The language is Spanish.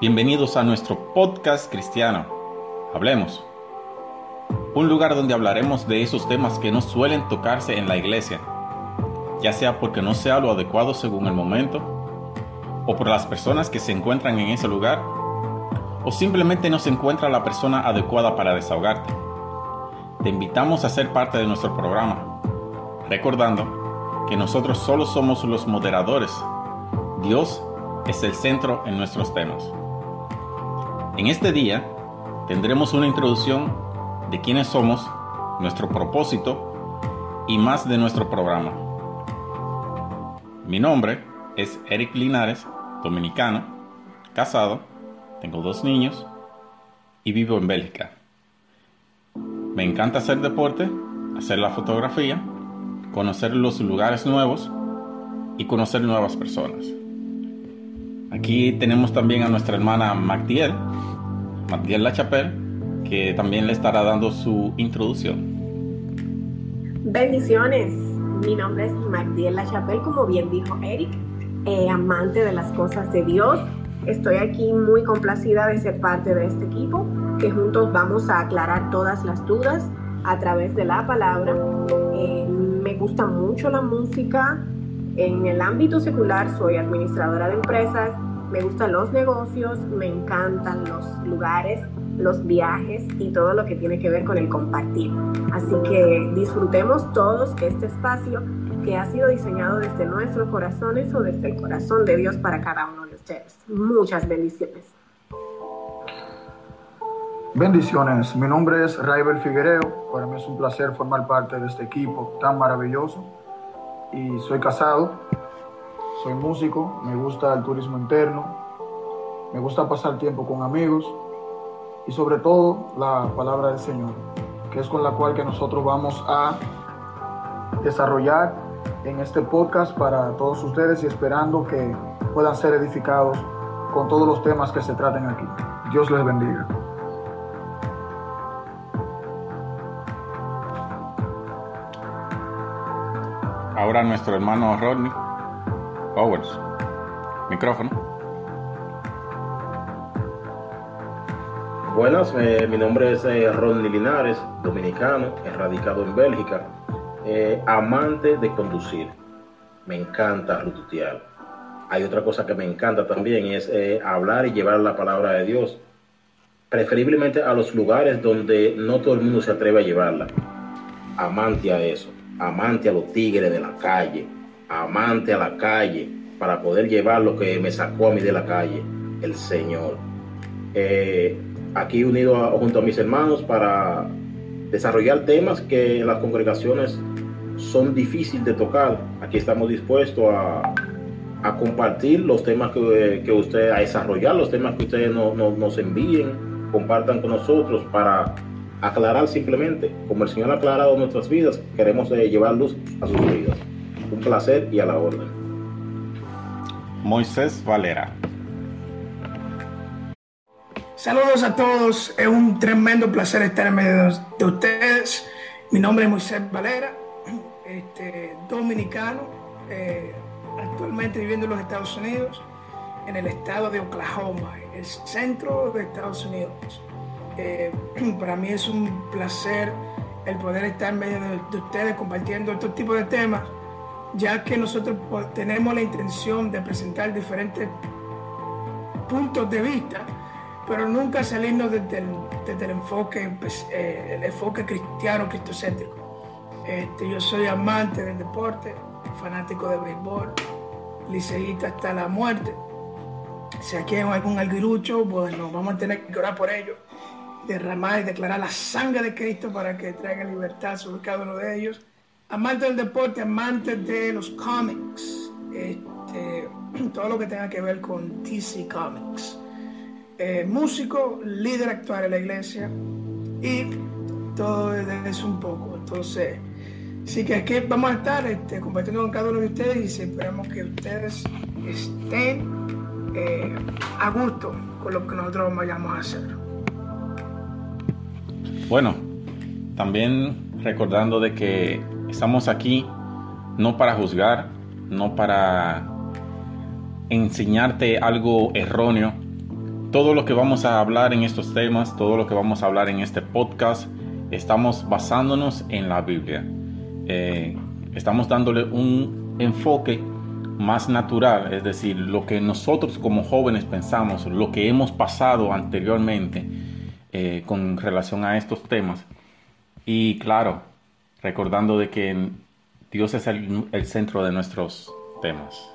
Bienvenidos a nuestro podcast cristiano. Hablemos. Un lugar donde hablaremos de esos temas que no suelen tocarse en la iglesia, ya sea porque no sea lo adecuado según el momento, o por las personas que se encuentran en ese lugar, o simplemente no se encuentra la persona adecuada para desahogarte. Te invitamos a ser parte de nuestro programa, recordando que nosotros solo somos los moderadores. Dios es el centro en nuestros temas. En este día tendremos una introducción de quiénes somos, nuestro propósito y más de nuestro programa. Mi nombre es Eric Linares, dominicano, casado, tengo dos niños y vivo en Bélgica. Me encanta hacer deporte, hacer la fotografía, conocer los lugares nuevos y conocer nuevas personas. Aquí tenemos también a nuestra hermana Magdiel, Magdiel Lachapelle, que también le estará dando su introducción. Bendiciones, mi nombre es Magdiel Lachapelle, como bien dijo Eric, eh, amante de las cosas de Dios. Estoy aquí muy complacida de ser parte de este equipo, que juntos vamos a aclarar todas las dudas a través de la palabra. Eh, me gusta mucho la música, en el ámbito secular soy administradora de empresas, me gustan los negocios, me encantan los lugares, los viajes y todo lo que tiene que ver con el compartir. Así que disfrutemos todos este espacio que ha sido diseñado desde nuestros corazones o desde el corazón de Dios para cada uno de ustedes. Muchas bendiciones. Bendiciones, mi nombre es Raibel Figuereo, para mí es un placer formar parte de este equipo tan maravilloso y soy casado, soy músico, me gusta el turismo interno, me gusta pasar tiempo con amigos y sobre todo la palabra del Señor, que es con la cual que nosotros vamos a desarrollar en este podcast para todos ustedes y esperando que puedan ser edificados con todos los temas que se traten aquí. Dios les bendiga. Ahora nuestro hermano Rodney Powers. Micrófono. Buenas, eh, mi nombre es eh, Rodney Linares, dominicano, radicado en Bélgica, eh, amante de conducir. Me encanta rututear. Hay otra cosa que me encanta también, es eh, hablar y llevar la palabra de Dios, preferiblemente a los lugares donde no todo el mundo se atreve a llevarla. Amante a eso amante a los tigres de la calle, amante a la calle, para poder llevar lo que me sacó a mí de la calle, el Señor. Eh, aquí unido junto a mis hermanos para desarrollar temas que en las congregaciones son difíciles de tocar. Aquí estamos dispuestos a, a compartir los temas que, ustedes, a desarrollar los temas que ustedes nos envíen, compartan con nosotros para aclarar simplemente, como el Señor ha aclarado nuestras vidas, queremos eh, llevar luz a sus vidas. Un placer y a la orden. Moisés Valera. Saludos a todos, es un tremendo placer estar en medio de ustedes. Mi nombre es Moisés Valera, este, dominicano, eh, actualmente viviendo en los Estados Unidos, en el estado de Oklahoma, el centro de Estados Unidos. Eh, para mí es un placer el poder estar en medio de, ustedes compartiendo estos tipos de temas, ya que nosotros tenemos la intención de presentar diferentes puntos de vista, pero nunca salirnos desde el, enfoque, pues, eh, enfoque cristiano, cristocéntrico. Este, yo soy amante del deporte, fanático de béisbol, liceísta hasta la muerte. Si aquí hay algún alguirucho, bueno, vamos a tener que orar por ellos derramar y declarar la sangre de Cristo para que traiga libertad sobre cada uno de ellos. Amantes del deporte, amantes de los cómics, este, todo lo que tenga que ver con DC Comics. eh, músico, líder actual en la iglesia y todo eso un poco. Entonces, sí que aquí vamos a estar este, compartiendo con cada uno de ustedes y esperamos que ustedes estén eh, a gusto con lo que nosotros vayamos a hacer. Bueno, también recordando de que estamos aquí no para juzgar, no para enseñarte algo erróneo. Todo lo que vamos a hablar en estos temas, todo lo que vamos a hablar en este podcast, estamos basándonos en la Biblia. Eh, estamos dándole un enfoque más natural, es decir, lo que nosotros como jóvenes pensamos, lo que hemos pasado anteriormente eh, con relación a estos temas. Y claro, recordando de que Dios es el centro de nuestros temas.